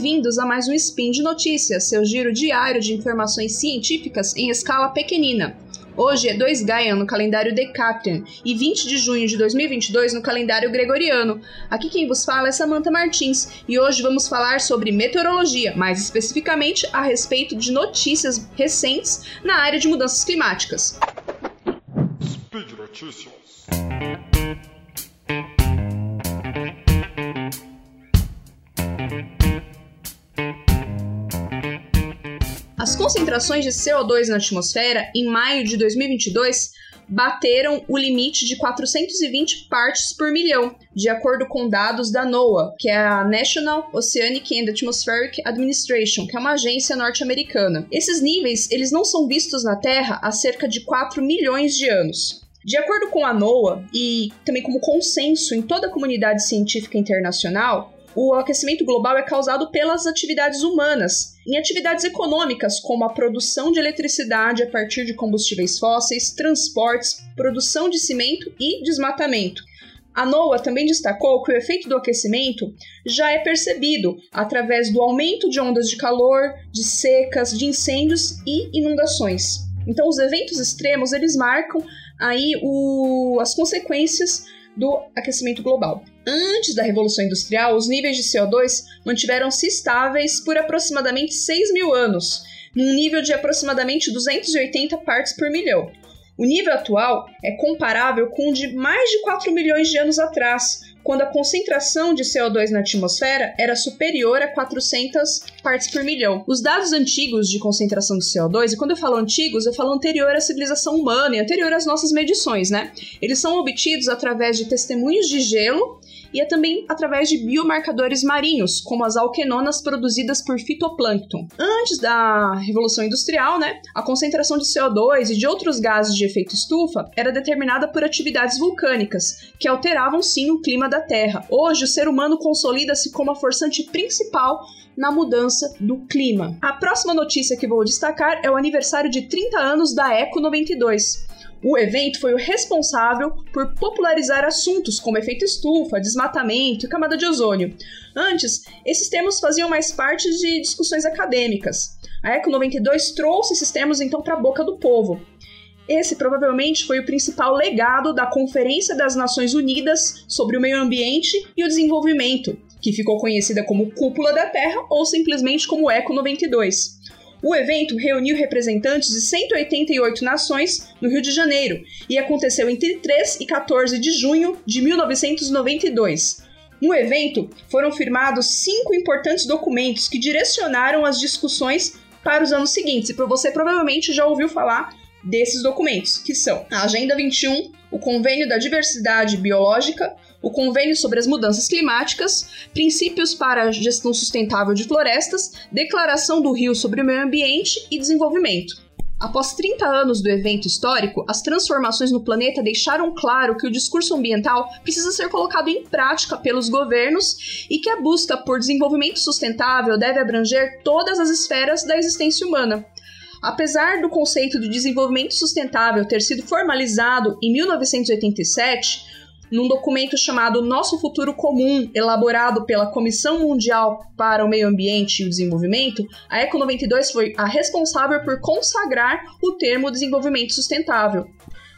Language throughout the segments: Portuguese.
bem-vindos a mais um Spin de Notícias, seu giro diário de informações científicas em escala pequenina. Hoje é 2 Gaia no calendário Decatrian e 20 de junho de 2022 no calendário Gregoriano. Aqui quem vos fala é Samantha Martins e hoje vamos falar sobre meteorologia, mais especificamente a respeito de notícias recentes na área de mudanças climáticas. Speed Notícias. As concentrações de CO2 na atmosfera em maio de 2022 bateram o limite de 420 partes por milhão, de acordo com dados da NOAA, que é a National Oceanic and Atmospheric Administration, que é uma agência norte-americana. Esses níveis, eles não são vistos na Terra há cerca de 4 milhões de anos. De acordo com a NOAA e também como consenso em toda a comunidade científica internacional, o aquecimento global é causado pelas atividades humanas, em atividades econômicas como a produção de eletricidade a partir de combustíveis fósseis, transportes, produção de cimento e desmatamento. A NOAA também destacou que o efeito do aquecimento já é percebido através do aumento de ondas de calor, de secas, de incêndios e inundações. Então, os eventos extremos eles marcam aí o, as consequências do aquecimento global. Antes da Revolução Industrial, os níveis de CO2 mantiveram-se estáveis por aproximadamente 6 mil anos, num nível de aproximadamente 280 partes por milhão. O nível atual é comparável com o de mais de 4 milhões de anos atrás, quando a concentração de CO2 na atmosfera era superior a 400 partes por milhão. Os dados antigos de concentração de CO2, e quando eu falo antigos, eu falo anterior à civilização humana e anterior às nossas medições, né? Eles são obtidos através de testemunhos de gelo e é também através de biomarcadores marinhos, como as alquenonas produzidas por fitoplâncton. Antes da Revolução Industrial, né, a concentração de CO2 e de outros gases de efeito estufa era determinada por atividades vulcânicas, que alteravam sim o clima da Terra. Hoje, o ser humano consolida-se como a forçante principal na mudança do clima. A próxima notícia que vou destacar é o aniversário de 30 anos da Eco 92. O evento foi o responsável por popularizar assuntos como efeito estufa, desmatamento e camada de ozônio. Antes, esses termos faziam mais parte de discussões acadêmicas. A Eco 92 trouxe esses termos então para a boca do povo. Esse provavelmente foi o principal legado da Conferência das Nações Unidas sobre o Meio Ambiente e o Desenvolvimento, que ficou conhecida como Cúpula da Terra ou simplesmente como Eco 92. O evento reuniu representantes de 188 nações no Rio de Janeiro e aconteceu entre 3 e 14 de junho de 1992. No evento, foram firmados cinco importantes documentos que direcionaram as discussões para os anos seguintes. E você provavelmente já ouviu falar desses documentos, que são a Agenda 21, o Convênio da Diversidade Biológica, o Convênio sobre as Mudanças Climáticas, Princípios para a Gestão Sustentável de Florestas, Declaração do Rio sobre o Meio Ambiente e Desenvolvimento. Após 30 anos do evento histórico, as transformações no planeta deixaram claro que o discurso ambiental precisa ser colocado em prática pelos governos e que a busca por desenvolvimento sustentável deve abranger todas as esferas da existência humana. Apesar do conceito de desenvolvimento sustentável ter sido formalizado em 1987, num documento chamado Nosso Futuro Comum, elaborado pela Comissão Mundial para o Meio Ambiente e o Desenvolvimento, a Eco 92 foi a responsável por consagrar o termo desenvolvimento sustentável.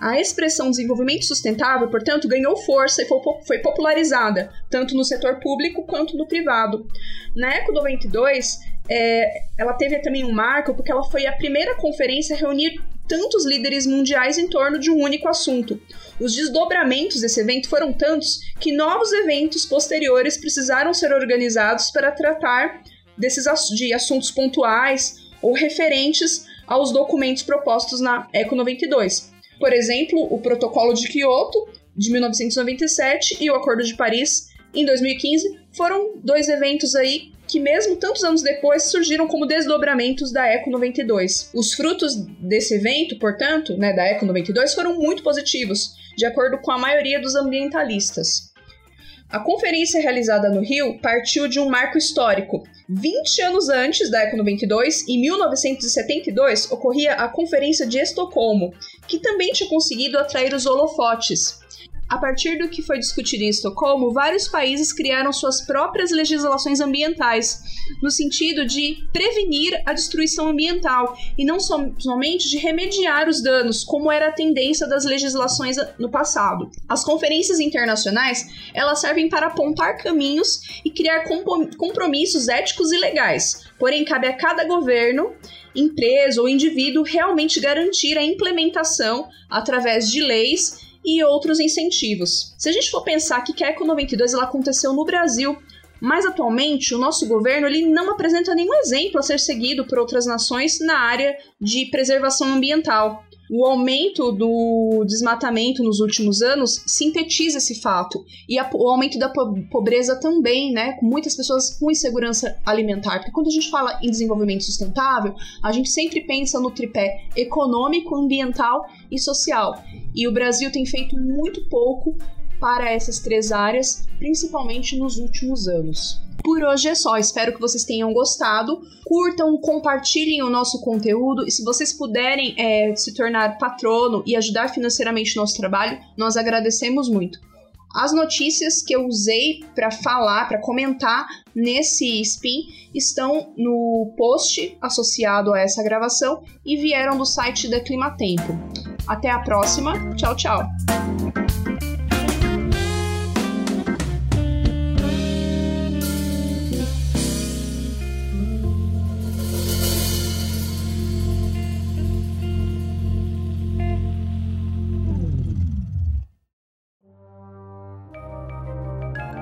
A expressão desenvolvimento sustentável, portanto, ganhou força e foi popularizada, tanto no setor público quanto no privado. Na Eco 92, é, ela teve também um marco porque ela foi a primeira conferência a reunir tantos líderes mundiais em torno de um único assunto. Os desdobramentos desse evento foram tantos que novos eventos posteriores precisaram ser organizados para tratar desses de assuntos pontuais ou referentes aos documentos propostos na ECO 92. Por exemplo, o Protocolo de Kyoto de 1997 e o Acordo de Paris em 2015 foram dois eventos aí que mesmo tantos anos depois surgiram como desdobramentos da Eco 92. Os frutos desse evento, portanto, né, da Eco 92 foram muito positivos, de acordo com a maioria dos ambientalistas. A conferência realizada no Rio partiu de um marco histórico. 20 anos antes da Eco 92, em 1972, ocorria a Conferência de Estocolmo, que também tinha conseguido atrair os holofotes. A partir do que foi discutido em Estocolmo, vários países criaram suas próprias legislações ambientais, no sentido de prevenir a destruição ambiental e não somente de remediar os danos, como era a tendência das legislações no passado. As conferências internacionais, elas servem para apontar caminhos e criar compromissos éticos e legais. Porém, cabe a cada governo empresa ou indivíduo realmente garantir a implementação através de leis e outros incentivos. Se a gente for pensar que a Eco 92 ela aconteceu no Brasil, mas atualmente o nosso governo ele não apresenta nenhum exemplo a ser seguido por outras nações na área de preservação ambiental. O aumento do desmatamento nos últimos anos sintetiza esse fato. E a, o aumento da pobreza também, né? Com muitas pessoas com insegurança alimentar. Porque quando a gente fala em desenvolvimento sustentável, a gente sempre pensa no tripé econômico, ambiental e social. E o Brasil tem feito muito pouco para essas três áreas, principalmente nos últimos anos. Por hoje é só, espero que vocês tenham gostado. Curtam, compartilhem o nosso conteúdo e se vocês puderem é, se tornar patrono e ajudar financeiramente o nosso trabalho, nós agradecemos muito. As notícias que eu usei para falar, para comentar nesse spin estão no post associado a essa gravação e vieram do site da Climatempo. Até a próxima. Tchau, tchau.